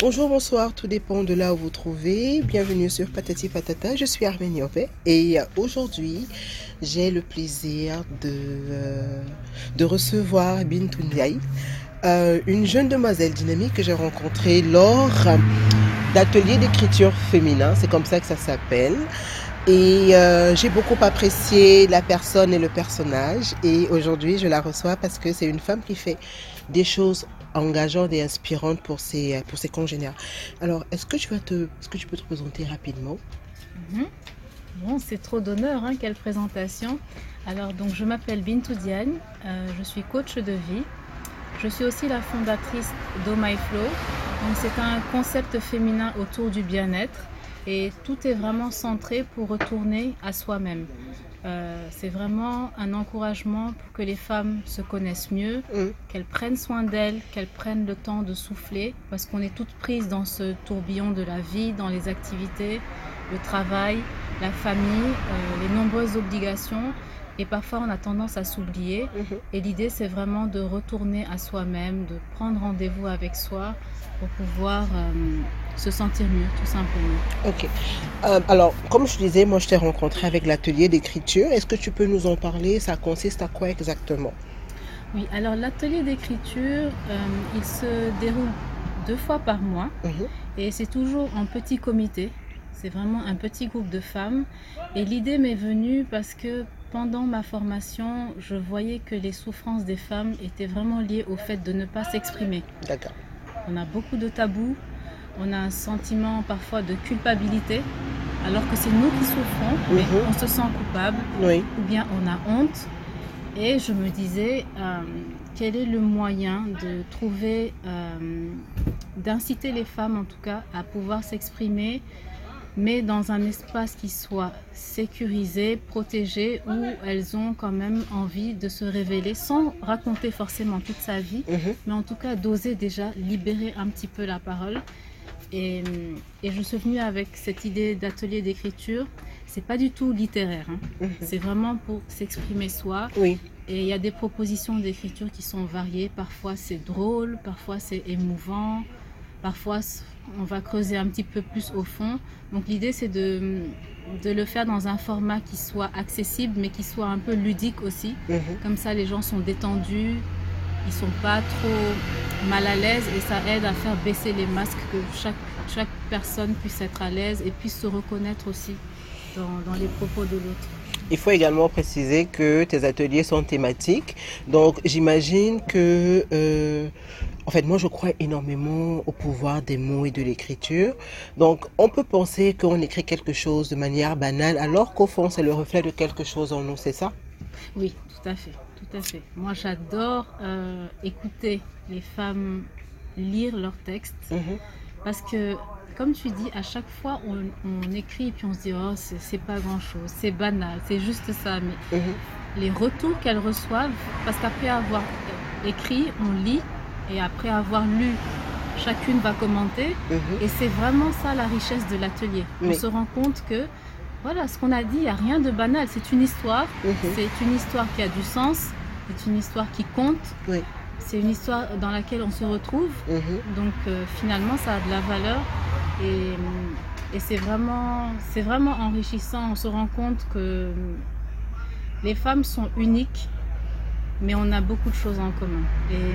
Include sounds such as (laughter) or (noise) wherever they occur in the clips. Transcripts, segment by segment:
Bonjour, bonsoir, tout dépend de là où vous trouvez. Bienvenue sur Patati Patata, je suis Niové et aujourd'hui j'ai le plaisir de, euh, de recevoir Bintou Ndiaye, euh, une jeune demoiselle dynamique que j'ai rencontrée lors d'ateliers d'écriture féminin, c'est comme ça que ça s'appelle. Et euh, j'ai beaucoup apprécié la personne et le personnage. Et aujourd'hui, je la reçois parce que c'est une femme qui fait des choses engageantes et inspirantes pour ses, pour congénères. Alors, est-ce que, tu vas te, est-ce que tu peux te présenter rapidement? Mhm. C'est trop d'honneur, hein, quelle présentation. Alors, donc, je m'appelle Bintou Diagne, euh, je suis coach de vie. Je suis aussi la fondatrice d'O My Flow. C'est un concept féminin autour du bien-être et tout est vraiment centré pour retourner à soi-même. Euh, c'est vraiment un encouragement pour que les femmes se connaissent mieux, Mm. qu'elles prennent soin d'elles, qu'elles prennent le temps de souffler, parce qu'on est toutes prises dans ce tourbillon de la vie, dans les activités, le travail, la famille, euh, les nombreuses obligations. Et parfois, on a tendance à s'oublier. Mhm. Et l'idée, c'est vraiment de retourner à soi-même, de prendre rendez-vous avec soi pour pouvoir euh, se sentir mieux, tout simplement. Ok. Euh, alors, comme je disais, moi je t'ai rencontré avec l'atelier d'écriture. Est-ce que tu peux nous en parler? Ça consiste à quoi exactement? Oui, alors l'atelier d'écriture, euh, il se déroule deux fois par mois. Mhm. Et c'est toujours en petit comité. C'est vraiment un petit groupe de femmes. Et l'idée m'est venue parce que pendant ma formation, je voyais que les souffrances des femmes étaient vraiment liées au fait de ne pas s'exprimer. D'accord. On a beaucoup de tabous. On a un sentiment parfois de culpabilité, alors que c'est nous qui souffrons, mais Mhm. on se sent coupable Oui. ou bien on a honte. Et je me disais, euh, quel est le moyen de trouver, euh, d'inciter les femmes en tout cas à pouvoir s'exprimer, mais dans un espace qui soit sécurisé, protégé, où elles ont quand même envie de se révéler sans raconter forcément toute sa vie, Mhm. mais en tout cas d'oser déjà libérer un petit peu la parole. Et, et je suis venue avec cette idée d'atelier d'écriture. C'est pas du tout littéraire, hein. Mhm. c'est vraiment pour s'exprimer soi. Oui. Et il y a des propositions d'écriture qui sont variées. Parfois c'est drôle, parfois c'est émouvant, parfois on va creuser un petit peu plus au fond. Donc l'idée c'est de, de le faire dans un format qui soit accessible mais qui soit un peu ludique aussi. Mhm. Comme ça, les gens sont détendus, ils sont pas trop mal à l'aise et ça aide à faire baisser les masques, que chaque, chaque personne puisse être à l'aise et puisse se reconnaître aussi dans, dans les propos de l'autre. Il faut également préciser que tes ateliers sont thématiques. Donc, j'imagine que, euh, en fait, moi, je crois énormément au pouvoir des mots et de l'écriture. Donc, on peut penser qu'on écrit quelque chose de manière banale, alors qu'au fond, c'est le reflet de quelque chose en nous, c'est ça? Oui, tout à fait, tout à fait. Moi, j'adore euh, écouter les femmes lire leurs textes Mhm. parce que, comme tu dis, à chaque fois, on, on écrit et puis on se dit, oh, c'est c'est pas grand-chose, c'est banal, c'est juste ça. Mais Mhm. les retours qu'elles reçoivent, parce qu'après avoir écrit, on lit, et après avoir lu, chacune va commenter, Mhm. et c'est vraiment ça la richesse de l'atelier. On se rend compte que, voilà, ce qu'on a dit, il n'y a rien de banal, c'est une histoire, Mhm. c'est une histoire qui a du sens, c'est une histoire qui compte, Oui. c'est une histoire dans laquelle on se retrouve, Mhm. donc euh, finalement ça a de la valeur, et, et c'est vraiment, c'est vraiment enrichissant, on se rend compte que les femmes sont uniques, mais on a beaucoup de choses en commun. Et euh,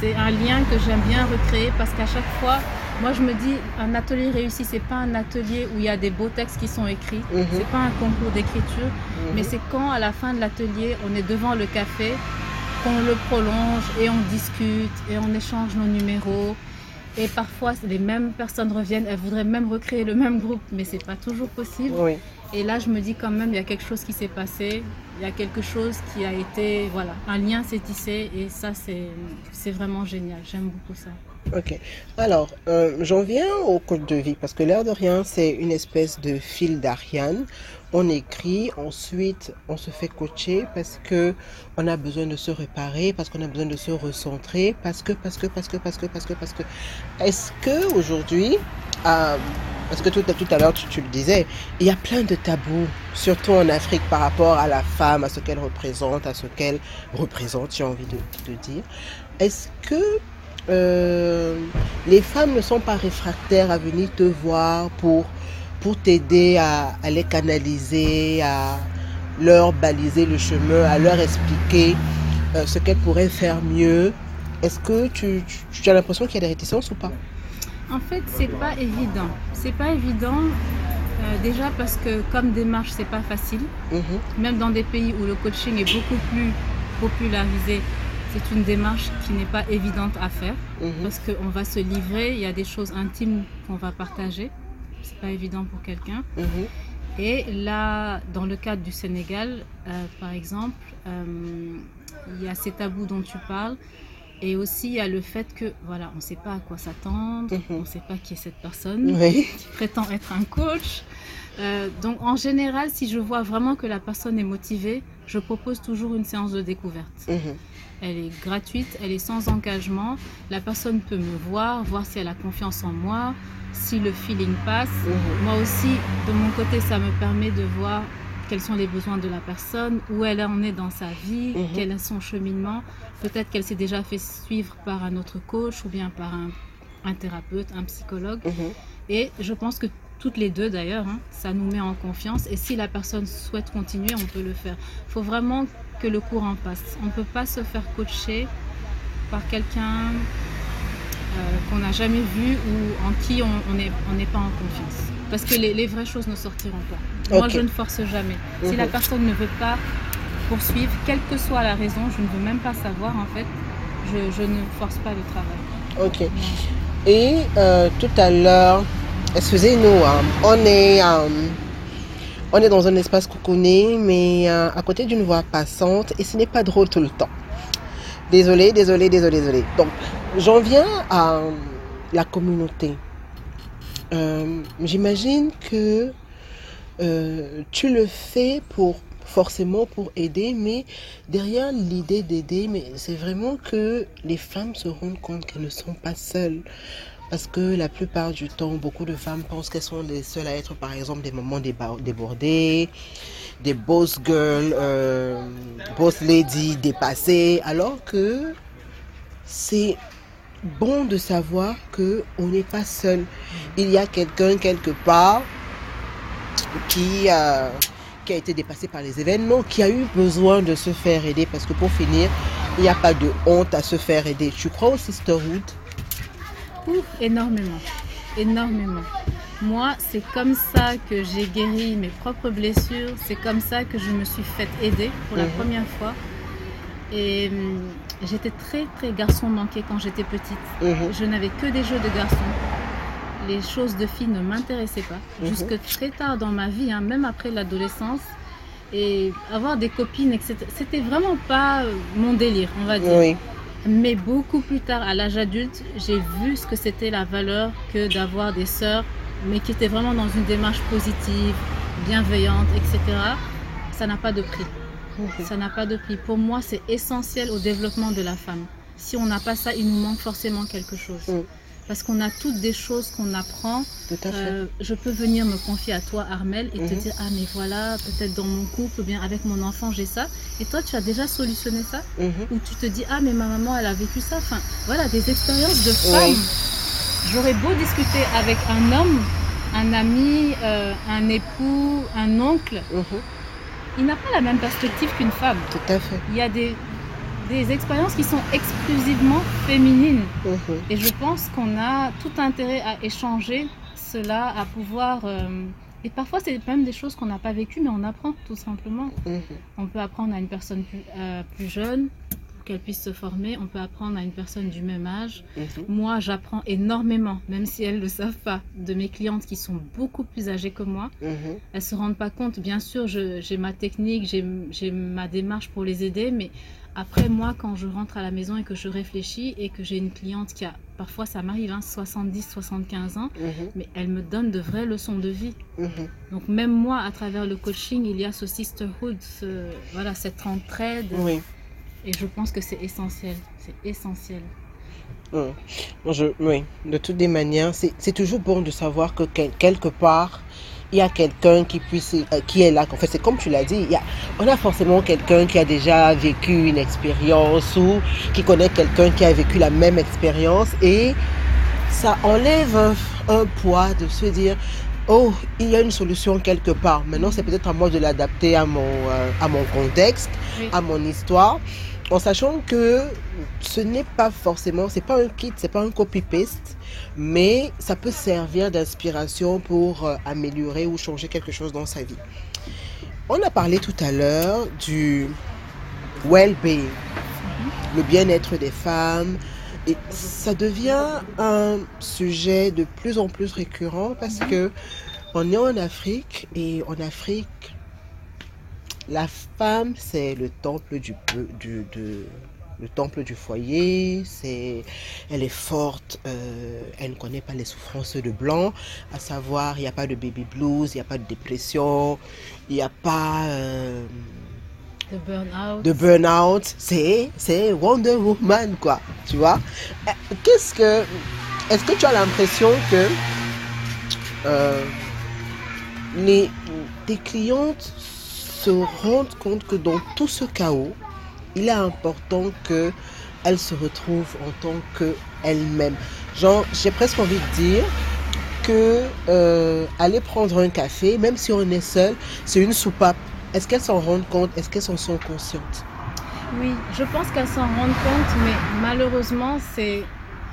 c'est un lien que j'aime bien recréer parce qu'à chaque fois, moi je me dis, un atelier réussi, c'est pas un atelier où il y a des beaux textes qui sont écrits, Mhm. c'est pas un concours d'écriture, Mhm. mais c'est quand à la fin de l'atelier, on est devant le café, qu'on le prolonge et on discute et on échange nos numéros. Et parfois, les mêmes personnes reviennent, elles voudraient même recréer le même groupe, mais c'est pas toujours possible. Oui. Et là, je me dis quand même, il y a quelque chose qui s'est passé, il y a quelque chose qui a été, voilà, un lien s'est tissé, et ça, c'est vraiment génial. J'aime beaucoup ça. Ok. Alors, euh, j'en viens au coach de vie parce que l'air de rien, c'est une espèce de fil d'Ariane. On écrit, ensuite on se fait coacher parce que on a besoin de se réparer, parce qu'on a besoin de se recentrer, parce que, parce que, parce que, parce que, parce que, parce que. Est-ce que aujourd'hui, euh, parce que tout, tout à l'heure tu, le disais, il y a plein de tabous, surtout en Afrique par rapport à la femme, à ce qu'elle représente, à ce qu'elle représente, j'ai envie de, dire. Est-ce que euh, les femmes ne sont pas réfractaires à venir te voir pour, pour t'aider à, les canaliser, à leur baliser le chemin, à leur expliquer euh, ce qu'elles pourraient faire mieux? Est-ce que tu- tu as l'impression qu'il y a des réticences ou pas? En fait, c'est pas évident. C'est pas évident euh, déjà parce que comme démarche, c'est pas facile. Mhm, Même dans des pays où le coaching est beaucoup plus popularisé, c'est une démarche qui n'est pas évidente à faire mhm, parce qu'on va se livrer. Il y a des choses intimes qu'on va partager. C'est pas évident pour quelqu'un. mhm, Et là, dans le cadre du Sénégal, euh, par exemple, euh, il y a ces tabous dont tu parles. Et aussi, il y a le fait que, voilà, on ne sait pas à quoi s'attendre, Mhm. on ne sait pas qui est cette personne Oui. qui prétend être un coach. Euh, donc, en général, si je vois vraiment que la personne est motivée, je propose toujours une séance de découverte. mhm, Elle est gratuite, elle est sans engagement. La personne peut me voir, voir si elle a confiance en moi, si le feeling passe. mhm, Moi aussi, de mon côté, ça me permet de voir quels sont les besoins de la personne, où elle en est dans sa vie, Mhm. quel est son cheminement. Peut-être qu'elle s'est déjà fait suivre par un autre coach ou bien par un, un thérapeute, un psychologue. mhm. Et je pense que toutes les deux d'ailleurs, hein, ça nous met en confiance. Et si la personne souhaite continuer, on peut le faire. Il faut vraiment que le courant passe. On ne peut pas se faire coacher par quelqu'un euh, qu'on n'a jamais vu ou en qui on on n'est on n'est pas en confiance. Parce que les, les vraies choses ne sortiront pas. Moi, je ne force jamais. Si la Mhm. personne ne veut pas poursuivre, quelle que soit la raison, je ne veux même pas savoir en fait. Je, je ne force pas le travail. Ok. Non. Et euh, tout à l'heure, excusez-nous, hein, on est, euh, on est dans un espace cocooné, mais euh, à côté d'une voie passante, et ce n'est pas drôle tout le temps. Désolé, désolé, désolé, désolé. Donc, j'en viens à la communauté. Euh, J'imagine que euh, tu le fais pour forcément pour aider, mais derrière l'idée d'aider, mais c'est vraiment que les femmes se rendent compte qu'elles ne sont pas seules. Parce que la plupart du temps, beaucoup de femmes pensent qu'elles sont les seules à être, par exemple, des mamans débordées, des boss girls, euh, boss lady dépassées, alors que c'est bon de savoir que on n'est pas seul. Il y a quelqu'un quelque part qui a, qui a été dépassé par les événements, qui a eu besoin de se faire aider, parce que pour finir, il n'y a pas de honte à se faire aider. Tu crois au sisterhood? Ouf, énormément, énormément. Moi, c'est comme ça que j'ai guéri mes propres blessures. C'est comme ça que je me suis faite aider pour la Mhm. première fois. Et hum, j'étais très, très garçon manqué quand j'étais petite. Mhm, Je n'avais que des jeux de garçons. Les choses de filles ne m'intéressaient pas. Mhm. Jusque très tard dans ma vie, hein, même après l'adolescence. Et avoir des copines, etc. C'était vraiment pas euh, mon délire, on va dire. Oui. Mais beaucoup plus tard, à l'âge adulte, j'ai vu ce que c'était la valeur que d'avoir des sœurs, mais qui étaient vraiment dans une démarche positive, bienveillante, etc. Ça n'a pas de prix. Ça n'a pas de prix. Pour moi, c'est essentiel au développement de la femme. Si on n'a pas ça, il nous manque forcément quelque chose. Mm. Parce qu'on a toutes des choses qu'on apprend. Tout à fait. Euh, je peux venir me confier à toi, Armel, et te Mhm. dire Ah, mais voilà, peut-être dans mon couple, ou bien avec mon enfant, j'ai ça. Et toi, tu as déjà solutionné ça? Mhm. où tu te dis ah mais ma maman elle a vécu ça enfin voilà des expériences de femme Oui. j'aurais beau discuter avec un homme un ami euh, un époux un oncle Mhm. Il n'a pas la même perspective qu'une femme Tout à fait. il y a des des expériences qui sont exclusivement féminines Mhm. et je pense qu'on a tout intérêt à échanger cela à pouvoir euh, et parfois c'est même des choses qu'on n'a pas vécues mais on apprend tout simplement Mhm. on peut apprendre à une personne plus, euh, plus jeune qu'elle puisse se former. On peut apprendre à une personne du même âge. Mhm. Moi, j'apprends énormément, même si elles ne le savent pas, de mes clientes qui sont beaucoup plus âgées que moi. Mhm. Elles se rendent pas compte. Bien sûr, j'ai ma technique, j'ai ma démarche pour les aider, mais après, moi, quand je rentre à la maison et que je réfléchis et que j'ai une cliente qui a, parfois ça m'arrive, hein, 70, 75 ans, Mhm. mais elle me donne de vraies leçons de vie. Donc même moi, à travers le coaching, il y a ce sisterhood, ce- voilà, cette entraide. Oui. Et je pense que c'est essentiel. C'est essentiel. Moi, je, oui. De toutes les manières, c'est c'est toujours bon de savoir que quel- quelque part, il y a quelqu'un qui puisse, euh, qui est là. En fait, c'est comme tu l'as dit, il y a, on a forcément quelqu'un qui a déjà vécu une expérience ou qui connaît quelqu'un qui a vécu la même expérience et ça enlève un, un poids de se dire oh, il y a une solution quelque part. Maintenant, c'est peut-être à moi de l'adapter à mon, euh, à mon contexte, Oui. à mon histoire, en sachant que ce n'est pas forcément, c'est pas un kit, c'est pas un copy-paste, mais ça peut servir d'inspiration pour euh, améliorer ou changer quelque chose dans sa vie. On a parlé tout à l'heure du well-being, le bien-être des femmes, et ça devient un sujet de plus en plus récurrent parce que on est en Afrique et en Afrique, la femme c'est le temple du, du de, le temple du foyer. C'est, elle est forte. euh, elle ne connaît pas les souffrances de blanc. À savoir, il n'y a pas de baby blues, il n'y a pas de dépression, il n'y a pas euh, De burn-out. de burn-out. C'est, c'est Wonder Woman, quoi. Tu vois? Euh, Qu'est-ce que. Est-ce que tu as l'impression que euh, les, tes clientes se rendent compte que dans tout ce chaos, il est important que elles se retrouvent en tant qu'elles-mêmes. Genre, j'ai presque envie de dire que euh, aller prendre un café, même si on est seul, c'est une soupape. Est-ce qu'elles s'en rendent compte? Est-ce qu'elles en sont conscientes? Oui, je pense qu'elles s'en rendent compte, mais malheureusement, c'est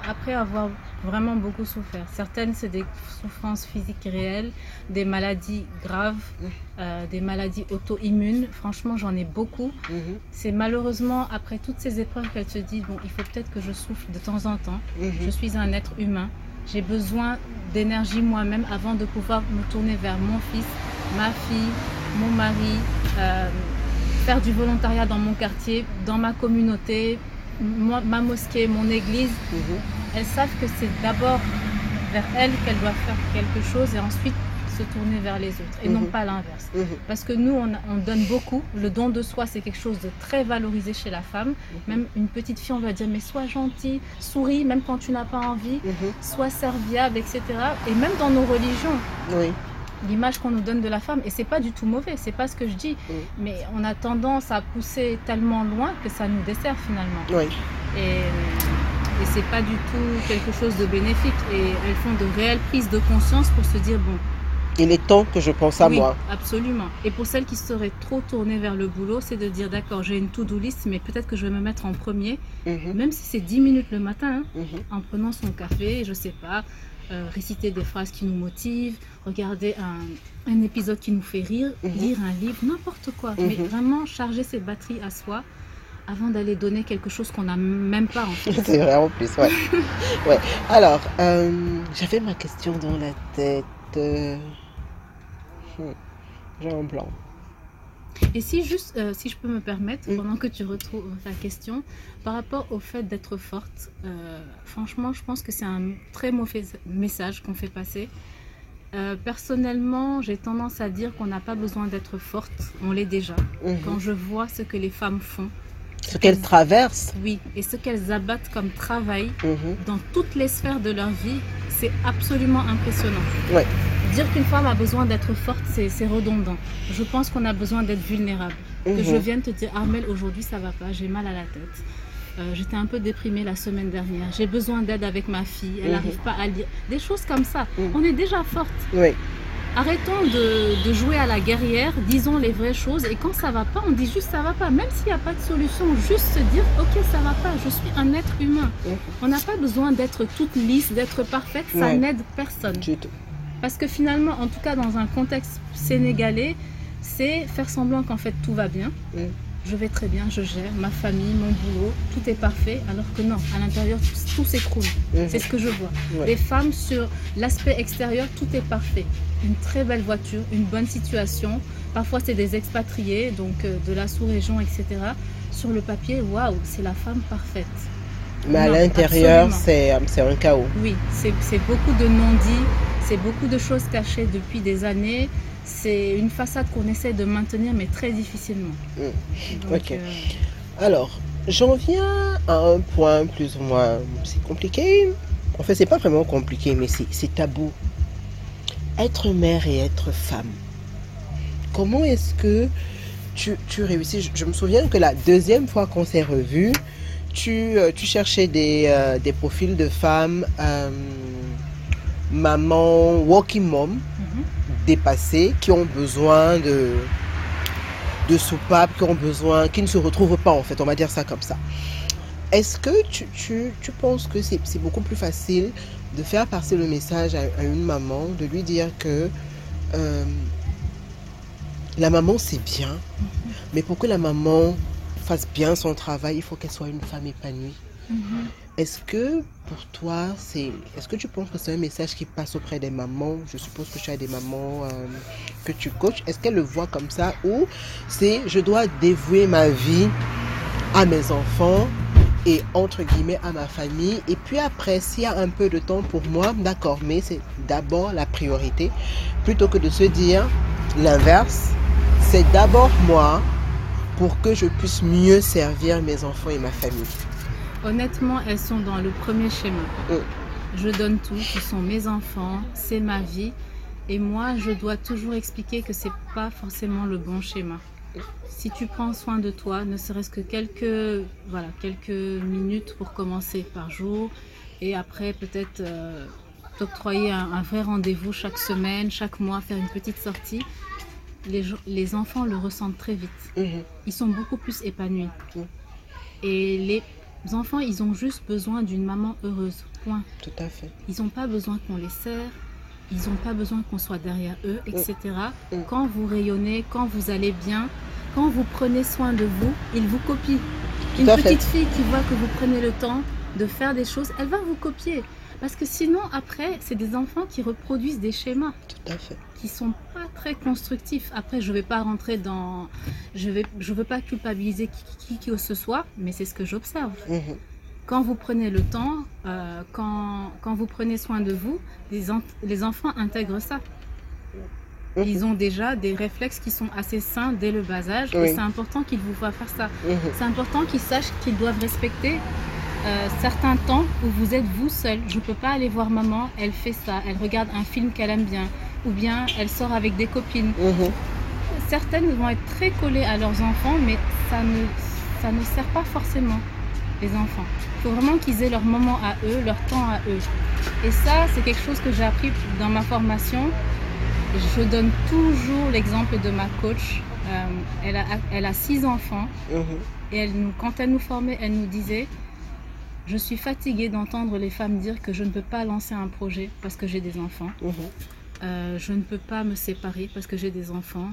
après avoir vraiment beaucoup souffert. Certaines, c'est des souffrances physiques réelles, des maladies graves, euh, des maladies auto-immunes. Franchement, j'en ai beaucoup. Mhm, C'est malheureusement après toutes ces épreuves qu'elles se disent, bon, il faut peut-être que je souffle de temps en temps. mhm. Je suis un être humain. J'ai besoin d'énergie moi-même avant de pouvoir me tourner vers mon fils, ma fille, mon mari, euh, faire du volontariat dans mon quartier, dans ma communauté, moi- ma mosquée, mon église. Mhm. Elles savent que c'est d'abord vers elles qu'elles doivent faire quelque chose et ensuite se tourner vers les autres et non Mhm. pas l'inverse. Mhm. Parce que nous, on, on donne beaucoup. Le don de soi, c'est quelque chose de très valorisé chez la femme. Même une petite fille, on va dire, mais sois gentille, souris, même quand tu n'as pas envie, sois serviable, etc. Et même dans nos religions, Oui. L'image qu'on nous donne de la femme, et c'est pas du tout mauvais, c'est pas ce que je dis, Mm. mais on a tendance à pousser tellement loin que ça nous dessert finalement. Oui. Et, et c'est pas du tout quelque chose de bénéfique. Et elles font de réelles prises de conscience pour se dire, bon, Il est temps que je pense à oui, moi. absolument. Et pour celles qui seraient trop tournées vers le boulot, c'est de dire d'accord, j'ai une to-do list, mais peut-être que je vais me mettre en premier, Mhm. même si c'est 10 minutes le matin, hein, Mhm. en prenant son café, je sais pas, euh, réciter des phrases qui nous motivent, regarder un, un épisode qui nous fait rire, Mhm. lire un livre, n'importe quoi. Mais Mhm. vraiment charger ses batteries à soi avant d'aller donner quelque chose qu'on n'a même pas en fait. (laughs) C'est vrai en plus, ouais. (laughs) ouais. Alors, euh, j'avais ma question dans la tête. euh, hmm, J'ai un blanc. Et si juste, euh, si je peux me permettre, Mm. pendant que tu retrouves ta question, par rapport au fait d'être forte, euh, franchement, je pense que c'est un très mauvais message qu'on fait passer. Euh, personnellement, j'ai tendance à dire qu'on n'a pas besoin d'être forte, on l'est déjà. Mhm. Quand je vois ce que les femmes font, Ce qu'elle traverse. oui, et ce qu'elles abattent comme travail Mhm. dans toutes les sphères de leur vie, c'est absolument impressionnant. Ouais. Dire qu'une femme a besoin d'être forte, c'est redondant. Je pense qu'on a besoin d'être vulnérable. Que Mhm. je vienne te dire, Armel, aujourd'hui ça va pas, j'ai mal à la tête. Euh, J'étais un peu déprimée la semaine dernière. J'ai besoin d'aide avec ma fille. Elle Mhm. n'arrive pas à lire. Des choses comme ça. Mhm. On est déjà forte. Oui. Arrêtons de, de jouer à la guerrière. Disons les vraies choses. Et quand ça va pas, on dit juste ça va pas. Même s'il n'y a pas de solution, juste se dire, ok, ça va pas. Je suis un être humain. On n'a pas besoin d'être toute lisse, d'être parfaite. Ça Ouais. n'aide personne. Du tout. Parce que finalement, en tout cas dans un contexte sénégalais, c'est faire semblant qu'en fait tout va bien. Mm. Je vais très bien, je gère ma famille, mon boulot, tout est parfait, alors que non, à l'intérieur tout, tout s'écroule. Mhm. C'est ce que je vois. Ouais. Les femmes sur l'aspect extérieur, tout est parfait. Une très belle voiture, une bonne situation. Parfois c'est des expatriés, donc euh, de la sous-région, etc. Sur le papier, waouh, c'est la femme parfaite. Mais à l'intérieur, c'est euh, c'est un chaos. Oui, c'est c'est beaucoup de non-dits, c'est beaucoup de choses cachées depuis des années. C'est une façade qu'on essaie de maintenir, mais très difficilement. Mm. Donc, Ok. euh, Alors, j'en viens à un point plus ou moins. C'est compliqué. En fait, c'est pas vraiment compliqué, mais c'est tabou. Être mère et être femme. Comment est-ce que tu, tu réussis? Je, je me souviens que la deuxième fois qu'on s'est revus, tu, euh, tu cherchais des, euh, des profils de femmes, euh, maman, walking mom, Dépassées, qui ont besoin de, de soupapes, qui ont besoin, qui ne se retrouvent pas en fait, on va dire ça comme ça. Est-ce que tu, tu, tu penses que c'est c'est beaucoup plus facile de faire passer le message à, à une maman, de lui dire que euh, la maman c'est bien, mais pour que la maman fasse bien son travail, il faut qu'elle soit une femme épanouie? Mhm. Est-ce que pour toi, c'est, est-ce que tu penses que c'est un message qui passe auprès des mamans? Je suppose que tu as des mamans euh, que tu coaches. Est-ce qu'elles le voient comme ça ou c'est je dois dévouer ma vie à mes enfants et entre guillemets à ma famille? Et puis après s'il y a un peu de temps pour moi, d'accord, mais c'est d'abord la priorité plutôt que de se dire l'inverse. C'est d'abord moi pour que je puisse mieux servir mes enfants et ma famille. Honnêtement, elles sont dans le premier schéma. Mm. Je donne tout, ce sont mes enfants, c'est ma vie. Et moi, je dois toujours expliquer que c'est pas forcément le bon schéma. Si tu prends soin de toi, ne serait-ce que quelques, voilà, quelques minutes pour commencer par jour, et après peut-être euh, t'octroyer un, un vrai rendez-vous chaque semaine, chaque mois, faire une petite sortie, les, les enfants le ressentent très vite Mhm. ils sont beaucoup plus épanouis. Mm. Et les enfants, ils ont juste besoin d'une maman heureuse. Point. Tout à fait. Ils n'ont pas besoin qu'on les serre, ils n'ont pas besoin qu'on soit derrière eux, etc. Mm. Quand vous rayonnez, quand vous allez bien, quand vous prenez soin de vous, ils vous copient. Une fait. petite fille qui voit que vous prenez le temps de faire des choses, elle va vous copier. Parce que sinon, après, c'est des enfants qui reproduisent des schémas Tout à fait. qui sont pas très constructifs. Après, je vais pas rentrer dans, je vais, je veux pas culpabiliser qui, qui, qui que ce soit, mais c'est ce que j'observe. Mhm. Quand vous prenez le temps, euh, quand, quand vous prenez soin de vous, les, en- les enfants intègrent ça. Mhm. Ils ont déjà des réflexes qui sont assez sains dès le bas âge, Oui. et c'est important qu'ils vous voient faire ça. Mhm. C'est important qu'ils sachent qu'ils doivent respecter euh, certains temps où vous êtes vous seul. Je ne peux pas aller voir maman, elle fait ça, elle regarde un film qu'elle aime bien, ou bien elle sort avec des copines. Mhm. Certaines vont être très collées à leurs enfants, mais ça ne, ça ne sert pas forcément les enfants. Il faut vraiment qu'ils aient leur moment à eux, leur temps à eux. Et ça, c'est quelque chose que j'ai appris dans ma formation. Je donne toujours l'exemple de ma coach. Euh, elle, a, elle a six enfants. Mhm. Et elle nous, quand elle nous formait, elle nous disait Je suis fatiguée d'entendre les femmes dire que je ne peux pas lancer un projet parce que j'ai des enfants. Mhm. Euh, je ne peux pas me séparer parce que j'ai des enfants.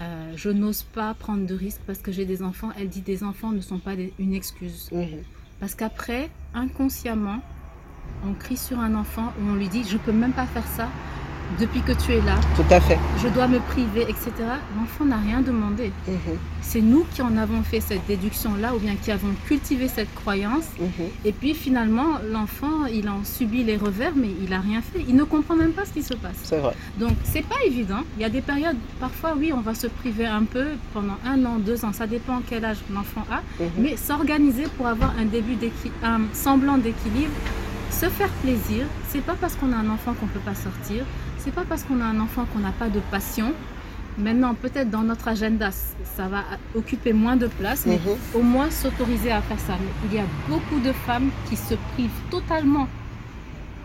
Euh, je n'ose pas prendre de risques parce que j'ai des enfants. Elle dit des enfants ne sont pas des- une excuse. Mhm. Parce qu'après, inconsciemment, on crie sur un enfant ou on lui dit Je peux même pas faire ça depuis que tu es là. Tout à fait. Je dois me priver, etc. L'enfant n'a rien demandé. Mhm. C'est nous qui en avons fait cette déduction-là ou bien qui avons cultivé cette croyance. Mhm. Et puis finalement, l'enfant, il en subit les revers, mais il n'a rien fait. Il ne comprend même pas ce qui se passe. C'est vrai. Donc, c'est pas évident. Il y a des périodes, parfois, oui, on va se priver un peu pendant un an, deux ans, ça dépend quel âge l'enfant a. Mhm. Mais s'organiser pour avoir un début un semblant d'équilibre, se faire plaisir, c'est pas parce qu'on a un enfant qu'on peut pas sortir, c'est pas parce qu'on a un enfant qu'on n'a pas de passion. Maintenant, peut-être dans notre agenda, ça va occuper moins de place, mais Mhm. au moins s'autoriser à faire ça. Mais il y a beaucoup de femmes qui se privent totalement,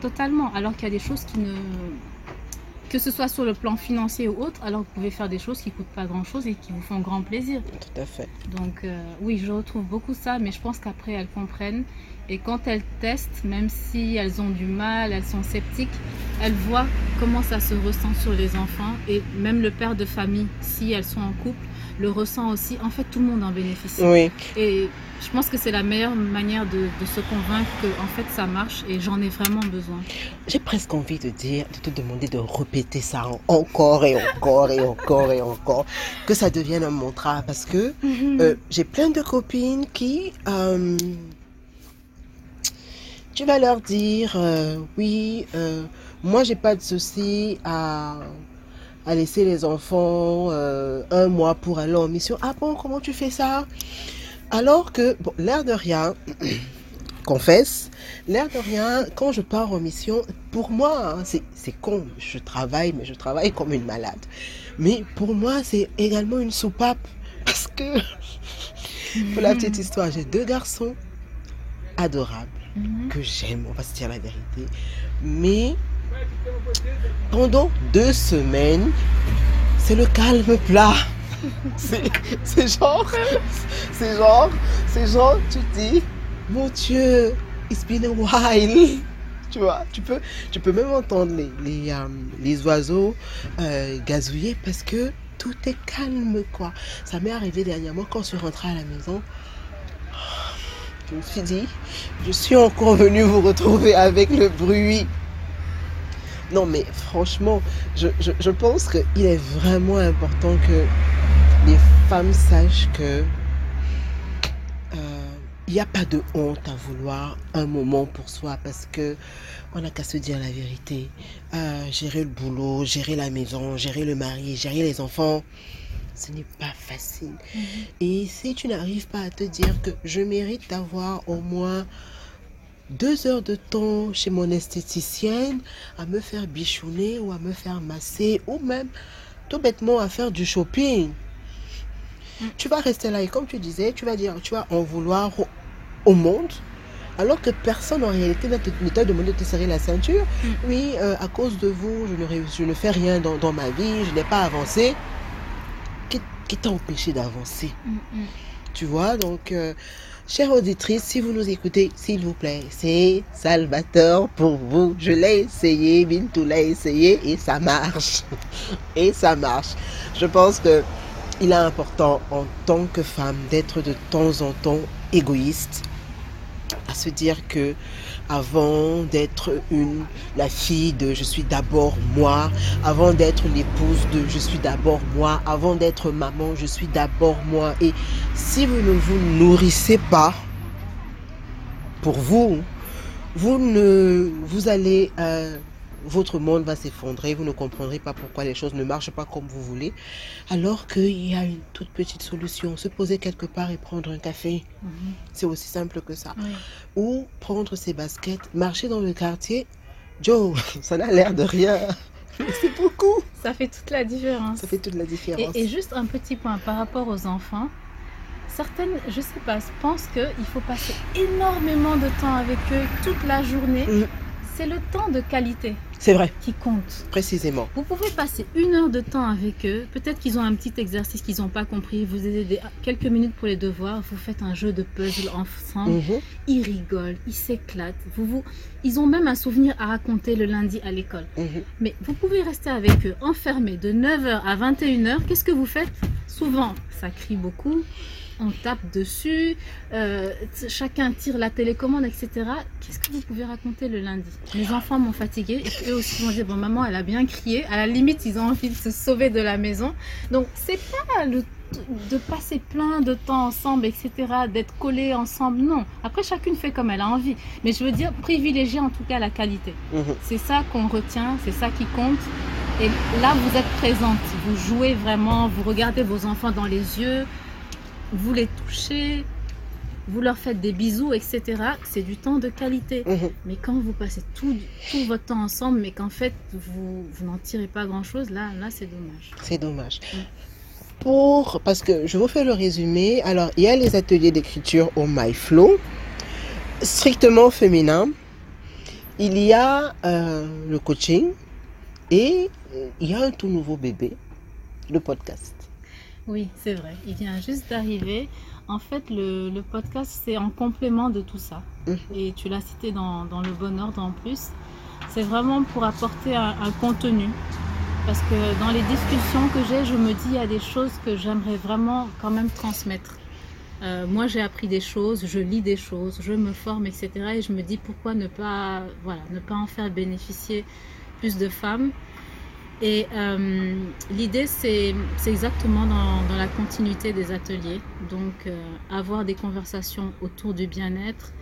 totalement, alors qu'il y a des choses qui ne... Que ce soit sur le plan financier ou autre, alors que vous pouvez faire des choses qui coûtent pas grand-chose et qui vous font grand plaisir. Tout à fait. Donc euh, oui, je retrouve beaucoup ça, mais je pense qu'après elles comprennent. Et quand elles testent, même si elles ont du mal, elles sont sceptiques, elles voient comment ça se ressent sur les enfants. Et même le père de famille, si elles sont en couple, le ressent aussi. En fait, tout le monde en bénéficie. Oui. Et je pense que c'est la meilleure manière de, de se convaincre que en fait ça marche et j'en ai vraiment besoin. J'ai presque envie de dire, de te demander de répéter ça en- encore et encore et encore et encore, que ça devienne un mantra parce que euh, j'ai plein de copines qui, euh, tu vas leur dire, euh, oui, euh, moi j'ai pas de souci à, à laisser les enfants euh, un mois pour aller en mission. Ah bon, comment tu fais ça? Alors que, bon, l'air de rien, (clears throat) confesse, l'air de rien, quand je pars en mission, pour moi, hein, c'est con, je travaille, mais je travaille comme une malade. Mais pour moi, c'est également une soupape (laughs) parce que (laughs) pour la petite histoire, j'ai deux garçons Mhm. que j'aime, on va se dire la vérité. Mais pendant deux semaines, c'est le calme plat. (laughs) C'est c'est genre, c'est genre, c'est genre, tu te dis, mon Dieu, it's been a while. (laughs) Tu vois, tu peux, tu peux même entendre les, les, euh, les oiseaux euh, gazouiller parce que tout est calme, quoi. Ça m'est arrivé dernièrement quand je suis rentrée à la maison. Je me suis dit, je suis encore venue vous retrouver avec le bruit. Non, mais franchement, je pense qu'il est vraiment important que les femmes sachent que euh, il n'y a pas de honte à vouloir un moment pour soi parce que on n'a qu'à se dire la vérité. Euh, gérer le boulot, gérer la maison, gérer le mari, gérer les enfants, ce n'est pas facile. Mhm. Et si tu n'arrives pas à te dire que je mérite d'avoir au moins deux heures de temps chez mon esthéticienne à me faire bichonner ou à me faire masser ou même tout bêtement à faire du shopping. Tu vas rester là et comme tu disais, tu vas dire, tu vas en vouloir au, au monde alors que personne en réalité ne t'a demandé de te serrer la ceinture. Mm. Oui, euh, à cause de vous, je ne, ré- je ne fais rien dans, dans ma vie, je n'ai pas avancé. Qui, t'a empêché d'avancer Mhm. tu vois, donc, euh, chère auditrice, si vous nous écoutez, s'il vous plaît, c'est Salvatore pour vous. Je l'ai essayé, Bintou l'a essayé et ça marche. (laughs) et ça marche. Je pense que il est important en tant que femme d'être de temps en temps égoïste, à se dire que avant d'être une la fille de je suis d'abord moi, avant d'être l'épouse de je suis d'abord moi, avant d'être maman, je suis d'abord moi. Et si vous ne vous nourrissez pas pour vous, vous ne vous allez euh, votre monde va s'effondrer, vous ne comprendrez pas pourquoi les choses ne marchent pas comme vous voulez, alors qu'il y a une toute petite solution, se poser quelque part et prendre un café. Mhm. C'est aussi simple que ça. Oui. Ou prendre ses baskets, marcher dans le quartier. Joe, (laughs) ça n'a l'air de rien. C'est beaucoup. Ça fait toute la différence. Ça fait toute la différence. Et, et juste un petit point par rapport aux enfants. Certaines, je sais pas, pensent qu'il faut passer énormément de temps avec eux toute la journée. Mhm. C'est le temps de qualité C'est vrai, qui compte. précisément. Vous pouvez passer une heure de temps avec eux. Peut-être qu'ils ont un petit exercice qu'ils n'ont pas compris. Vous aidez quelques minutes pour les devoirs. Vous faites un jeu de puzzle ensemble. Mhm. Ils rigolent, ils s'éclatent. Vous, vous, ils ont même un souvenir à raconter le lundi à l'école. Mhm. Mais vous pouvez rester avec eux, enfermés de 9h à 21h. Qu'est-ce que vous faites? Souvent, ça crie beaucoup, on tape dessus, euh, chacun tire la télécommande, etc. Qu'est-ce que vous pouvez raconter le lundi? Les enfants m'ont fatiguée et eux aussi vont dire Bon, maman, elle a bien crié. À la limite, ils ont envie de se sauver de la maison. Donc, c'est pas le de passer plein de temps ensemble, etc., d'être collés ensemble, non. Après, chacune fait comme elle a envie. Mais je veux dire, privilégier en tout cas la qualité. Mhm. C'est ça qu'on retient, c'est ça qui compte. Et là, vous êtes présente, vous jouez vraiment, vous regardez vos enfants dans les yeux, vous les touchez, vous leur faites des bisous, etc. C'est du temps de qualité. Mhm. Mais quand vous passez tout, tout votre temps ensemble, mais qu'en fait, vous, vous n'en tirez pas grand-chose, là, là c'est dommage. C'est dommage. Mm. Pour, parce que je vous fais le résumé. Alors, il y a les ateliers d'écriture au MyFlow, strictement féminin. Il y a euh, le coaching et euh, il y a un tout nouveau bébé, le podcast. Oui, c'est vrai. Il vient juste d'arriver. En fait, le, le podcast, c'est en complément de tout ça. Mhm. Et tu l'as cité dans, dans le bon ordre en plus. C'est vraiment pour apporter un, un contenu. Parce que dans les discussions que j'ai, je me dis, il y a des choses que j'aimerais vraiment quand même transmettre. Euh, moi, j'ai appris des choses, je lis des choses, je me forme, etc. Et je me dis, pourquoi ne pas, voilà, ne pas en faire bénéficier plus de femmes? Et euh, l'idée, c'est exactement dans, dans la continuité des ateliers. Donc, euh, avoir des conversations autour du bien-être.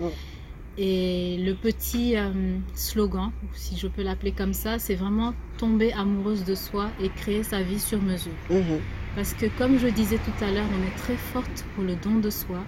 Et le petit euh, slogan, si je peux l'appeler comme ça, c'est vraiment tomber amoureuse de soi et créer sa vie sur mesure. Mhm. Parce que comme je disais tout à l'heure, on est très forte pour le don de soi.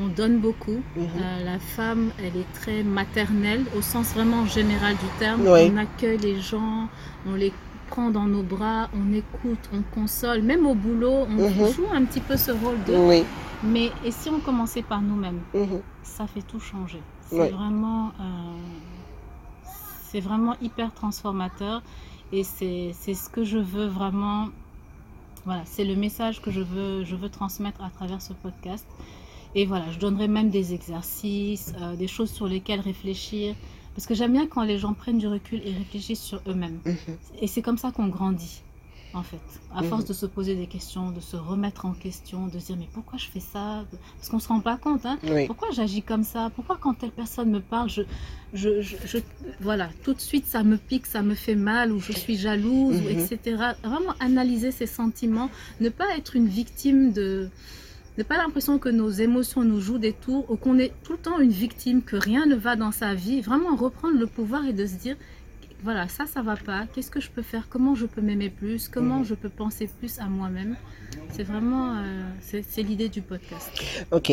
On donne beaucoup. Mhm. Euh, la femme, elle est très maternelle au sens vraiment général du terme. Oui. On accueille les gens, on les prend dans nos bras, on écoute, on console. Même au boulot, on Mhm. joue un petit peu ce rôle de. Oui, Mais et si on commençait par nous-mêmes, Mhm. ça fait tout changer. C'est vraiment, euh, c'est vraiment hyper transformateur et c'est c'est ce que je veux vraiment. Voilà, c'est le message que je veux, je veux transmettre à travers ce podcast. Et voilà, je donnerai même des exercices, euh, des choses sur lesquelles réfléchir. Parce que j'aime bien quand les gens prennent du recul et réfléchissent sur eux-mêmes. Mhm. Et c'est comme ça qu'on grandit, en fait. À Mhm. force de se poser des questions, de se remettre en question, de se dire mais pourquoi je fais ça? Parce qu'on ne se rend pas compte. Hein Oui. pourquoi j'agis comme ça? Pourquoi quand telle personne me parle, je, je, je, je- voilà, tout de suite ça me pique, ça me fait mal, ou je suis jalouse, ou Mhm. etc. Vraiment analyser ses sentiments, ne pas être une victime de... Ne pas l'impression que nos émotions nous jouent des tours ou qu'on est tout le temps une victime, que rien ne va dans sa vie. Vraiment reprendre le pouvoir et de se dire, voilà, ça, ça va pas. Qu'est-ce que je peux faire? Comment je peux m'aimer plus? Comment je peux penser plus à moi-même? C'est vraiment, euh, c'est l'idée du podcast. Ok.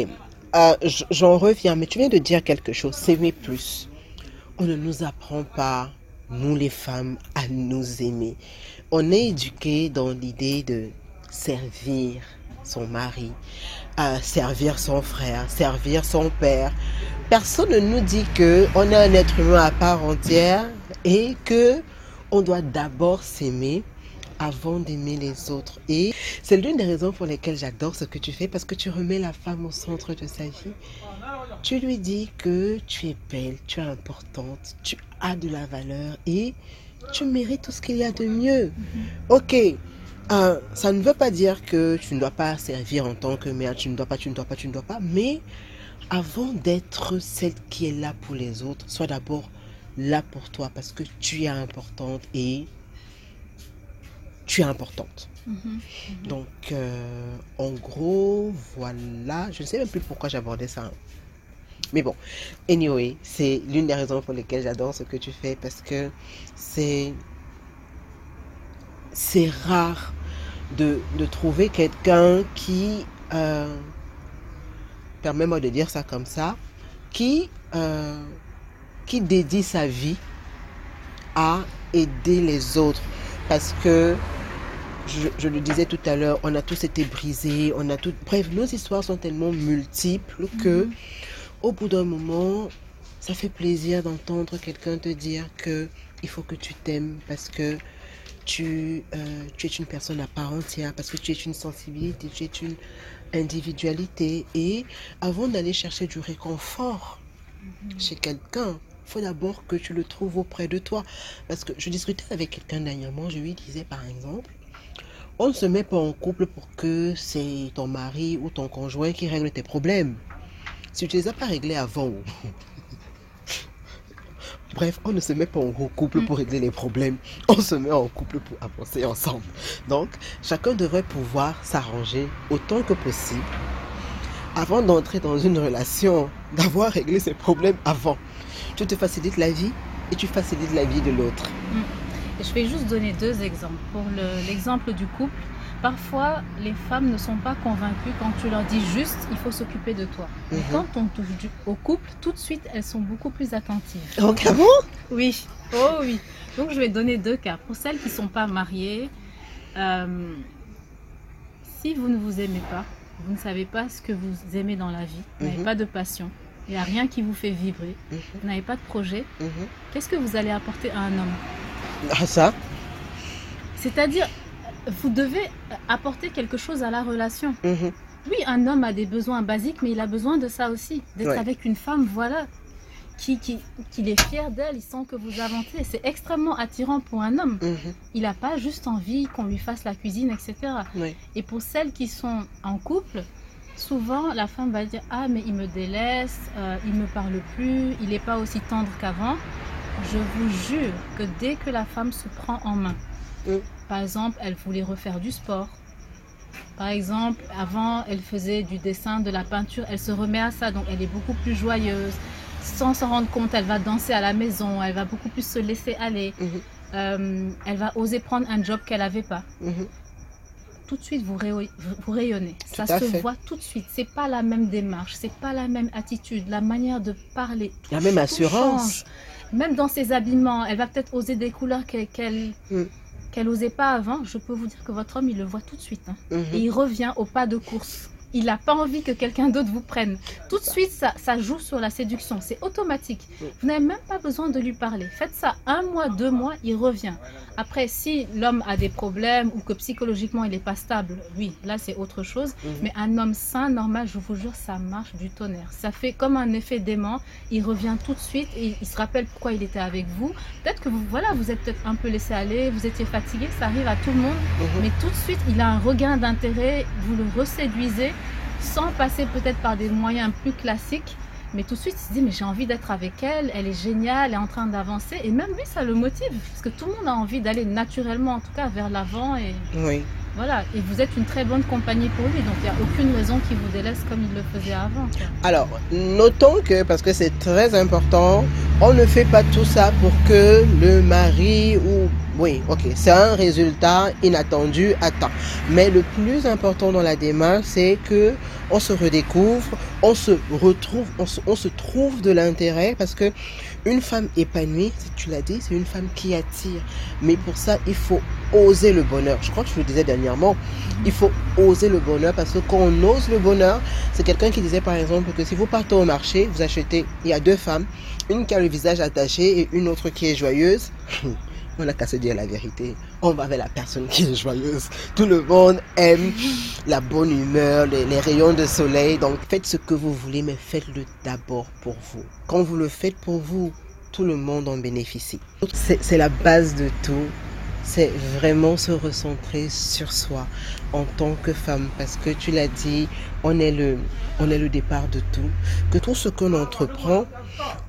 Euh, J'en reviens, mais tu viens de dire quelque chose. S'aimer plus. On ne nous apprend pas, nous les femmes, à nous aimer. On est éduqués dans l'idée de servir son mari, à servir son frère, servir son père. Personne ne nous dit que on est un être humain à part entière et que on doit d'abord s'aimer avant d'aimer les autres. Et c'est l'une des raisons pour lesquelles j'adore ce que tu fais parce que tu remets la femme au centre de sa vie. Tu lui dis que tu es belle, tu es importante, tu as de la valeur et tu mérites tout ce qu'il y a de mieux. Ok, euh, ça ne veut pas dire que tu ne dois pas servir en tant que mère, tu ne dois pas, tu ne dois pas, tu ne dois pas, mais avant d'être celle qui est là pour les autres, sois d'abord là pour toi parce que tu es importante et tu es importante. Mhm. Donc, euh, en gros, voilà. Je ne sais même plus pourquoi j'abordais ça. hein. Mais bon, anyway, c'est l'une des raisons pour lesquelles j'adore ce que tu fais parce que c'est c'est rare de, de trouver quelqu'un qui, euh, permets-moi de dire ça comme ça, qui, euh, qui dédie sa vie à aider les autres. Parce que je, je le disais tout à l'heure, on a tous été brisés, on a tout. Bref, nos histoires sont tellement multiples que, Mhm. au bout d'un moment, ça fait plaisir d'entendre quelqu'un te dire que il faut que tu t'aimes parce que tu, euh, tu es une personne à part entière, parce que tu es une sensibilité, tu es une individualité. Et avant d'aller chercher du réconfort Mhm. chez quelqu'un, il faut d'abord que tu le trouves auprès de toi. Parce que je discutais avec quelqu'un dernièrement, je lui disais par exemple, on ne se met pas en couple pour que c'est ton mari ou ton conjoint qui règle tes problèmes. Si tu les as pas réglés avant, bref, on ne se met pas en couple pour régler les problèmes. On se met en couple pour avancer ensemble. Donc, chacun devrait pouvoir s'arranger autant que possible avant d'entrer dans une relation, d'avoir réglé ses problèmes avant. Tu te facilites la vie et tu facilites la vie de l'autre. Et je vais juste donner deux exemples. Pour le- l'exemple du couple, parfois les femmes ne sont pas convaincues quand tu leur dis juste il faut s'occuper de toi. Mais Mhm. quand on touche du- au couple, tout de suite elles sont beaucoup plus attentives. Donc, ah bon Oui, oh oui. Donc je vais donner deux cas. Pour celles qui ne sont pas mariées, euh, si vous ne vous aimez pas, vous ne savez pas ce que vous aimez dans la vie, vous n'avez Mhm. pas de passion, il n'y a rien qui vous fait vibrer, Mhm, vous n'avez pas de projet, qu'est-ce que vous allez apporter à un homme? Ah, ça? C'est-à-dire, vous devez apporter quelque chose à la relation. Mhm. Oui, un homme a des besoins basiques, mais il a besoin de ça aussi. D'être Ouais. avec une femme, voilà, qui, qui, qu'il est fier d'elle, il sent que vous avancez. C'est extrêmement attirant pour un homme. Mhm. Il n'a pas juste envie qu'on lui fasse la cuisine, etc. Oui. Et pour celles qui sont en couple, souvent la femme va dire Ah, mais il me délaisse, euh, il me parle plus, il n'est pas aussi tendre qu'avant. Je vous jure que dès que la femme se prend en main, Mm. Par exemple, elle voulait refaire du sport. Par exemple, avant, elle faisait du dessin, de la peinture, elle se remet à ça, donc elle est beaucoup plus joyeuse. Sans s'en rendre compte, elle va danser à la maison, elle va beaucoup plus se laisser aller. Mhm. Euh, elle va oser prendre un job qu'elle n'avait pas Mhm. tout de suite vous, rayo- vous rayonnez. Ça Tout se fait. voit tout de suite. C'est pas la même démarche, c'est pas la même attitude, la manière de parler. La même assurance. change. Même dans ses habillements, elle va peut-être oser des couleurs qu'elle qu'elle Mm. Qu'elle osait pas avant. Je peux vous dire que votre homme, il le voit tout de suite. hein. Mhm. Et il revient au pas de course. Il n'a pas envie que quelqu'un d'autre vous prenne. Tout de suite, ça, ça joue sur la séduction. C'est automatique. Vous n'avez même pas besoin de lui parler. Faites ça un mois, deux mois, il revient. Après, si l'homme a des problèmes ou que psychologiquement il n'est pas stable, oui, là c'est autre chose. Mhm. Mais un homme sain, normal, je vous jure, ça marche du tonnerre. Ça fait comme un effet d'aimant. Il revient tout de suite et il se rappelle pourquoi il était avec vous. Peut-être que vous, voilà, vous êtes peut-être un peu laissé aller, vous étiez fatigué, ça arrive à tout le monde. Mhm. Mais tout de suite, il a un regain d'intérêt, vous le reséduisez sans passer peut-être par des moyens plus classiques. Mais tout de suite, il se dit, mais j'ai envie d'être avec elle, elle est géniale, elle est en train d'avancer. Et même lui, ça le motive, parce que tout le monde a envie d'aller naturellement, en tout cas, vers l'avant. Et Oui. voilà, et vous êtes une très bonne compagnie pour lui, donc il n'y a aucune raison qu'il vous délaisse comme il le faisait avant. Alors, notons que, parce que c'est très important, on ne fait pas tout ça pour que le mari ou... Oui, ok, c'est un résultat inattendu à temps. Mais le plus important dans la démarche, c'est que on se redécouvre, on se retrouve, on se, trouve de l'intérêt parce que une femme épanouie, si tu l'as dit, c'est une femme qui attire. Mais pour ça, il faut oser le bonheur. Je crois que je le disais dernièrement, il faut oser le bonheur parce que quand on ose le bonheur, c'est quelqu'un qui disait par exemple que si vous partez au marché, vous achetez, il y a deux femmes, une qui a le visage attaché et une autre qui est joyeuse. (laughs) On n'a qu'à se dire la vérité. On va vers la personne qui est joyeuse. Tout le monde aime la bonne humeur, les, les rayons de soleil. Donc faites ce que vous voulez, mais faites-le d'abord pour vous. Quand vous le faites pour vous, tout le monde en bénéficie. C'est la base de tout. C'est vraiment se recentrer sur soi en tant que femme. Parce que tu l'as dit, on est le, on est le départ de tout. Que tout ce qu'on entreprend,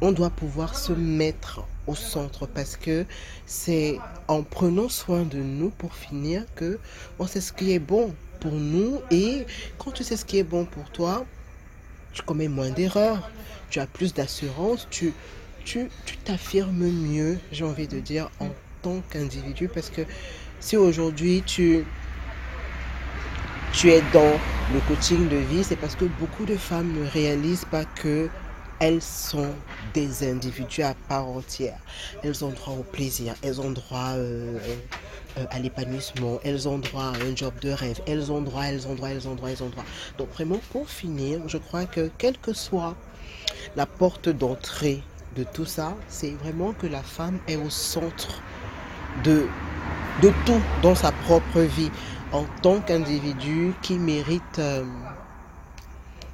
on doit pouvoir se mettre au centre parce que c'est en prenant soin de nous pour finir que on sait ce qui est bon pour nous et quand tu sais ce qui est bon pour toi, tu commets moins d'erreurs, tu as plus d'assurance, tu tu tu t'affirmes mieux, j'ai envie de dire en tant qu'individu parce que si aujourd'hui tu tu es dans le coaching de vie, c'est parce que beaucoup de femmes ne réalisent pas que elles sont des individus à part entière. Elles ont droit au plaisir, elles ont droit euh, euh, à l'épanouissement, elles ont droit à un job de rêve, elles ont droit, elles ont droit, elles ont droit, elles ont droit. Donc vraiment, pour finir, je crois que quelle que soit la porte d'entrée de tout ça, c'est vraiment que la femme est au centre de, tout dans sa propre vie en tant qu'individu qui mérite euh,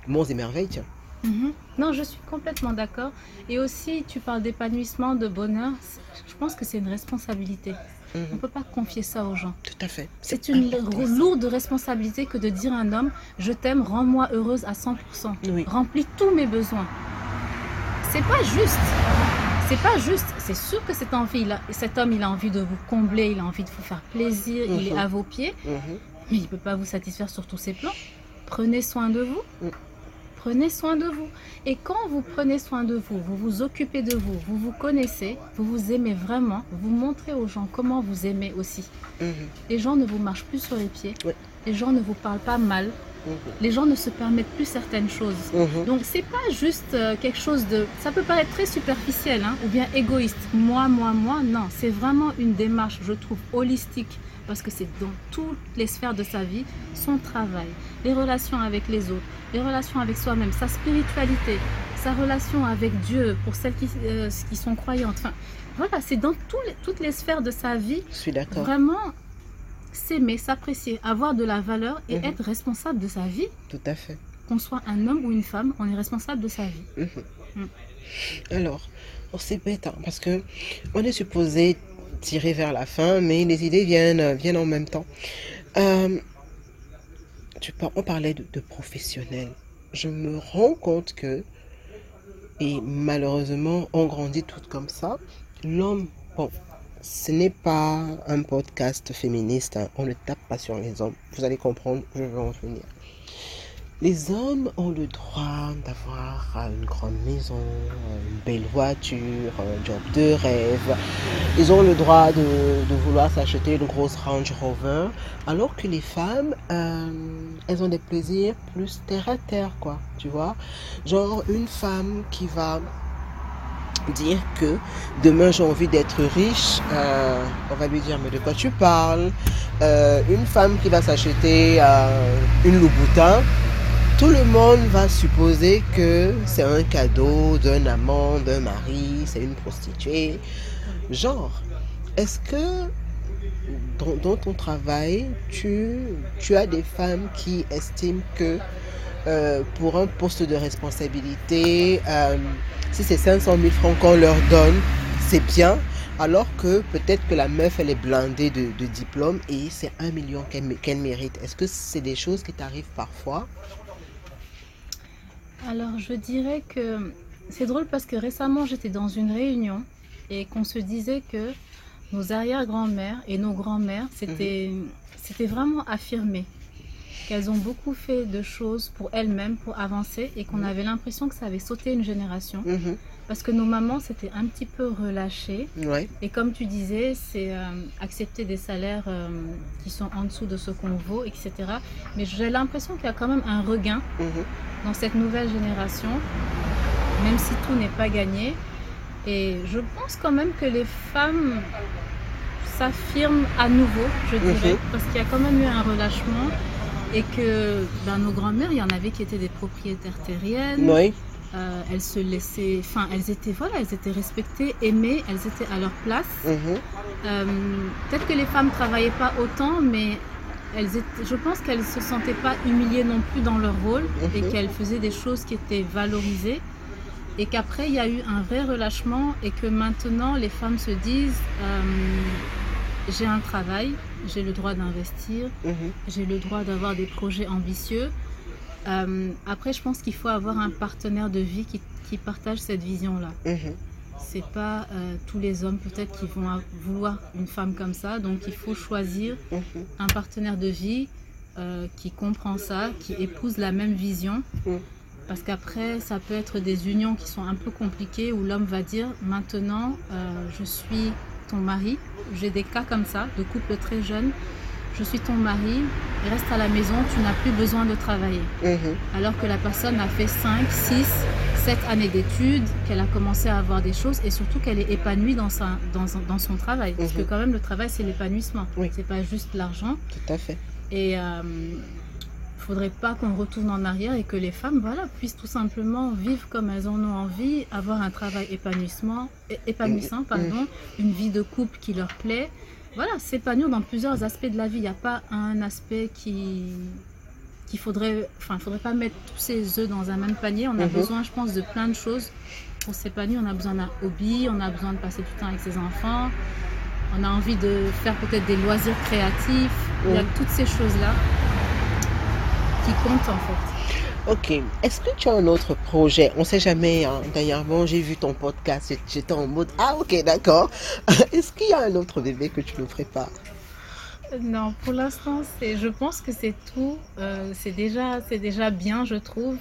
monts et merveilles. Mhm. Non, je suis complètement d'accord. Et aussi, tu parles d'épanouissement, de bonheur. Je pense que c'est une responsabilité. On ne Mhm, peut pas confier ça aux gens. Tout à fait. C'est une lourde responsabilité que de dire à un homme Je t'aime, rends-moi heureuse à 100%. Oui. Remplis tous mes besoins. C'est pas juste. C'est pas juste. C'est sûr que cet, envie, il a- cet homme, il a envie de vous combler, il a envie de vous faire plaisir, il est Mhm. à vos pieds, Mhm. mais il ne peut pas vous satisfaire sur tous ses plans. Prenez soin de vous. Prenez soin de vous. Et quand vous prenez soin de vous, vous vous occupez de vous, vous vous connaissez, vous vous aimez vraiment, vous montrez aux gens comment vous aimez aussi. Mhm. Les gens ne vous marchent plus sur les pieds. Les gens ne vous parlent pas mal. Les gens ne se permettent plus certaines choses. Mhm. Donc c'est pas juste euh, quelque chose de... Ça peut paraître très superficiel hein, ou bien égoïste. Moi, moi, moi, non. C'est vraiment une démarche, je trouve, holistique. Parce que c'est dans toutes les sphères de sa vie, son travail, les relations avec les autres, les relations avec soi-même, sa spiritualité, sa relation avec Dieu pour celles qui, euh, qui sont croyantes. Enfin, voilà, c'est dans les- toutes les sphères de sa vie Je suis d'accord. Vraiment s'aimer, s'apprécier, avoir de la valeur et Mhm. être responsable de sa vie. Tout à fait. Qu'on soit un homme ou une femme, on est responsable de sa vie. Mhm. Mm. Alors, oh, c'est bête hein, parce que on est supposé tirer vers la fin, mais les idées viennent, viennent en même temps. Euh, tu par- on parlait de, de professionnels. Je me rends compte que, et malheureusement, on grandit tout comme ça. L'homme, bon, ce n'est pas un podcast féministe, hein, on ne tape pas sur les hommes. Vous allez comprendre, je vais en venir. Les hommes ont le droit d'avoir une grande maison, une belle voiture, un job de rêve. Ils ont le droit de, de vouloir s'acheter une grosse Range Rover, alors que les femmes, euh, elles ont des plaisirs plus terre à terre, quoi. Tu vois, genre une femme qui va dire que demain j'ai envie d'être riche, euh, on va lui dire mais de quoi tu parles? Euh, Une femme qui va s'acheter euh, une Louboutin, tout le monde va supposer que c'est un cadeau d'un amant, d'un mari, c'est une prostituée. Genre, est-ce que dans, ton travail, tu, tu as des femmes qui estiment que euh, pour un poste de responsabilité, euh, si c'est 500 000 francs qu'on leur donne, c'est bien, alors que peut-être que la meuf, elle est blindée de, de diplômes et c'est un million qu'elle mérite. Est-ce que c'est des choses qui t'arrivent parfois? Alors, je dirais que c'est drôle parce que récemment, j'étais dans une réunion et qu'on se disait que nos arrière-grand-mères et nos grands-mères, c'était mhm. vraiment affirmé qu'elles ont beaucoup fait de choses pour elles-mêmes, pour avancer, et qu'on mhm. avait l'impression que ça avait sauté une génération. Mhm. Parce que nos mamans s'étaient un petit peu relâchées. Et comme tu disais, c'est euh, accepter des salaires euh, qui sont en dessous de ce qu'on vaut, etc. Mais j'ai l'impression qu'il y a quand même un regain dans cette nouvelle génération, même si tout n'est pas gagné. Et je pense quand même que les femmes s'affirment à nouveau, je dirais, parce qu'il y a quand même eu un relâchement et que ben, nos grands-mères, il y en avait qui étaient des propriétaires terriennes. Oui. Euh, elles se laissaient, enfin, elles étaient, voilà, elles étaient respectées, aimées, elles étaient à leur place. Euh, peut-être que les femmes travaillaient pas autant, mais elles étaient, je pense qu'elles se sentaient pas humiliées non plus dans leur rôle et mhm. qu'elles faisaient des choses qui étaient valorisées et qu'après il y a eu un vrai relâchement et que maintenant les femmes se disent euh, j'ai un travail, j'ai le droit d'investir, mhm. j'ai le droit d'avoir des projets ambitieux. Euh, après, je pense qu'il faut avoir un partenaire de vie qui, qui partage cette vision-là. Mhm. C'est pas euh, tous les hommes peut-être qui vont vouloir une femme comme ça, donc il faut choisir mhm. un partenaire de vie qui comprend ça, qui épouse la même vision. Parce qu'après, ça peut être des unions qui sont un peu compliquées où l'homme va dire maintenant, euh, je suis ton mari. J'ai des cas comme ça, de couples très jeunes. Je suis ton mari, reste à la maison, tu n'as plus besoin de travailler. Mhm. Alors que la personne a fait 5, 6, 7 années d'études, qu'elle a commencé à avoir des choses et surtout qu'elle est épanouie dans, sa, dans, dans son travail. Parce que mhm. quand même, le travail, c'est l'épanouissement. Oui. C'est pas juste l'argent. Tout à fait. Et euh, il faudrait pas qu'on retourne en arrière et que les femmes voilà, puissent tout simplement vivre comme elles en ont envie, avoir un travail épanouissement, épanouissant, pardon, une vie de couple qui leur plaît. Voilà, s'épanouir dans plusieurs aspects de la vie. Il n'y a pas un aspect qui qu'il faudrait, enfin, il faudrait pas mettre tous ses œufs dans un même panier. On a mhm. besoin, je pense, de plein de choses pour s'épanouir. On a besoin d'un hobby, on a besoin de passer du temps avec ses enfants, on a envie de faire peut-être des loisirs créatifs. Il y a toutes ces choses-là qui compte en fait. Ok. Est-ce que tu as un autre projet? On ne sait jamais. Hein. Dernièrement, j'ai vu ton podcast. J'étais en mode Ah, ok, d'accord. (laughs) Est-ce qu'il y a un autre bébé que tu nous prépares Non, pour l'instant, je pense que c'est tout. Euh, c'est déjà, déjà bien, je trouve.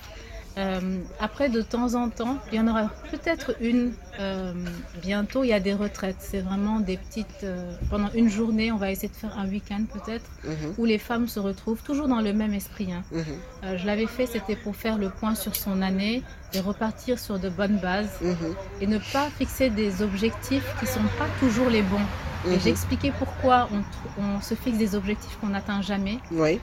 Euh, après, de temps en temps, il y en aura peut-être une euh, bientôt. Il y a des retraites. C'est vraiment des petites. Euh, pendant une journée, on va essayer de faire un week-end peut-être, mhm. où les femmes se retrouvent toujours dans le même esprit. Hein. Mhm. je l'avais fait, c'était pour faire le point sur son année et repartir sur de bonnes bases mhm. et ne pas fixer des objectifs qui sont pas toujours les bons. Et j'expliquais pourquoi on, on, se fixe des objectifs qu'on n'atteint jamais. Oui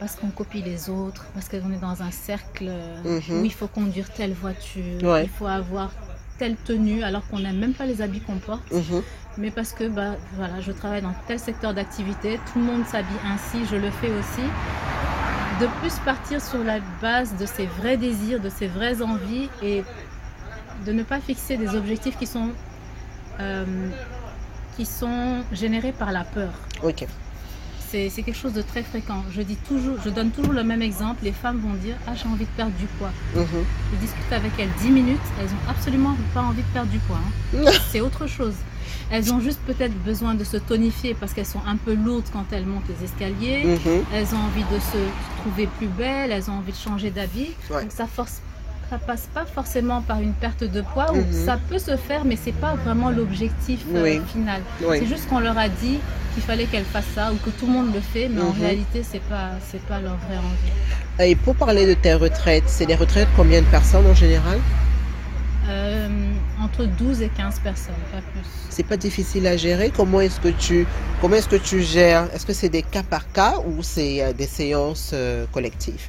parce qu'on copie les autres, parce qu'on est dans un cercle mhm. où il faut conduire telle voiture, il faut avoir telle tenue alors qu'on n'aime même pas les habits qu'on porte. Mhm. Mais parce que bah, voilà, je travaille dans tel secteur d'activité, tout le monde s'habille ainsi, je le fais aussi. De plus partir sur la base de ses vrais désirs, de ses vraies envies et de ne pas fixer des objectifs qui sont, euh, qui sont générés par la peur. C'est quelque chose de très fréquent. Je, dis toujours, je donne toujours le même exemple. Les femmes vont dire Ah, j'ai envie de perdre du poids. Mhm. Je discute avec elles 10 minutes, elles n'ont absolument pas envie de perdre du poids. Hein. (laughs) c'est autre chose. Elles ont juste peut-être besoin de se tonifier parce qu'elles sont un peu lourdes quand elles montent les escaliers. Mhm. Elles ont envie de se trouver plus belles, elles ont envie de changer d'avis. Donc ça force ça passe pas forcément par une perte de poids, ou mhm. ça peut se faire, mais c'est pas vraiment l'objectif euh, final. C'est juste qu'on leur a dit qu'il fallait qu'elles fassent ça, ou que tout le monde le fait, mais en mhm. réalité, c'est pas, c'est pas leur vraie envie. Et pour parler de tes retraites, c'est des retraites combien de personnes en général? Euh, entre 12 et 15 personnes, pas plus. C'est pas difficile à gérer. Comment est-ce que tu, comment est-ce que tu gères? Est-ce que c'est des cas par cas ou c'est euh, des séances collectives?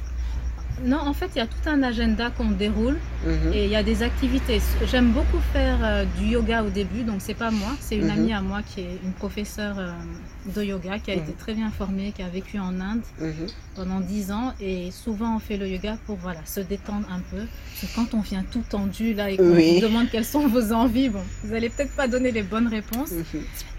Non, en fait, il y a tout un agenda qu'on déroule Mhm. et il y a des activités. J'aime beaucoup faire euh, du yoga au début, donc c'est pas moi, c'est une Mhm. amie à moi qui est une professeure euh, de yoga qui a été Mhm. très bien formée, qui a vécu en Inde pendant 10 ans et souvent on fait le yoga pour voilà, se détendre un peu. Parce que quand on vient tout tendu là et qu'on Oui. vous demande quelles sont vos envies, bon, vous allez peut-être pas donner les bonnes réponses.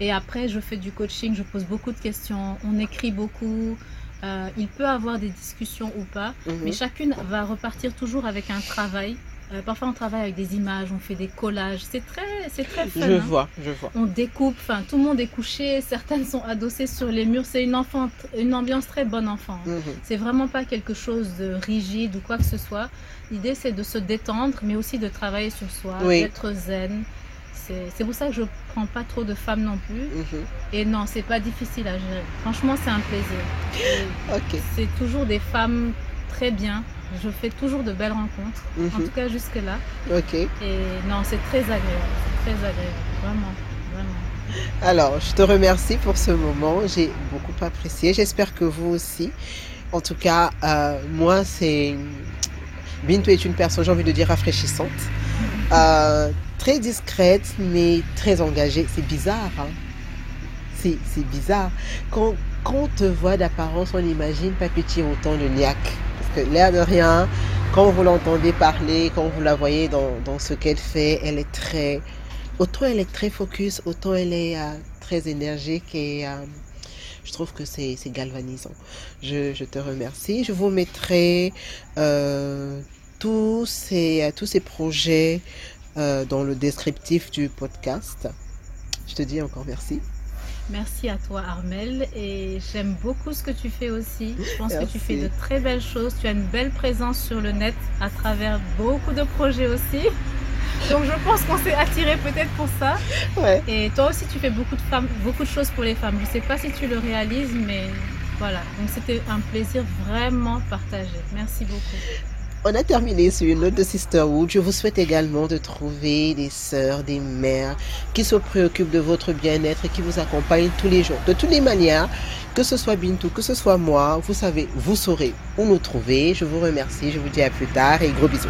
Et après, je fais du coaching, je pose beaucoup de questions, on écrit beaucoup. Euh, il peut avoir des discussions ou pas, Mhm. mais chacune va repartir toujours avec un travail. Euh, parfois, on travaille avec des images, on fait des collages. C'est très, c'est très fun. Je hein. vois, je vois. On découpe, enfin, tout le monde est couché, certaines sont adossées sur les murs. C'est une, enfant, une ambiance très bonne enfant. Mhm. C'est vraiment pas quelque chose de rigide ou quoi que ce soit. L'idée, c'est de se détendre, mais aussi de travailler sur soi, Oui. d'être zen. C'est pour ça que je prends pas trop de femmes non plus. Mhm. Et non, c'est pas difficile à gérer. Franchement, c'est un plaisir. C'est toujours des femmes très bien. Je fais toujours de belles rencontres. En Mhm. tout cas, jusque-là. Et non, c'est très agréable. C'est très agréable. Vraiment. Vraiment. Alors, je te remercie pour ce moment. J'ai beaucoup apprécié. J'espère que vous aussi. En tout cas, euh, moi, c'est. Bintou est une personne, j'ai envie de dire, rafraîchissante. Euh, très discrète, mais très engagée. C'est bizarre. hein. C'est c'est bizarre. Quand, quand on te voit d'apparence, on imagine pas petit autant de niaque. Parce que l'air de rien, quand vous l'entendez parler, quand vous la voyez dans, dans ce qu'elle fait, elle est très. Autant elle est très focus, autant elle est euh, très énergique et euh, je trouve que c'est c'est galvanisant. Je, je te remercie. Je vous mettrai euh, tous, ces, tous ces projets euh, dans le descriptif du podcast. Je te dis encore merci. Merci à toi, Armel. Et j'aime beaucoup ce que tu fais aussi. Je pense que tu fais de très belles choses. Tu as une belle présence sur le net à travers beaucoup de projets aussi. Donc je pense qu'on s'est attiré peut-être pour ça. Ouais. Et toi aussi, tu fais beaucoup de, femmes, beaucoup de choses pour les femmes. Je ne sais pas si tu le réalises, mais voilà. Donc c'était un plaisir vraiment partagé. Merci beaucoup. On a terminé sur une note de Sisterhood. Je vous souhaite également de trouver des sœurs, des mères qui se préoccupent de votre bien-être et qui vous accompagnent tous les jours. De toutes les manières, que ce soit Bintou, que ce soit moi, vous savez, vous saurez où nous trouver. Je vous remercie. Je vous dis à plus tard et gros bisous.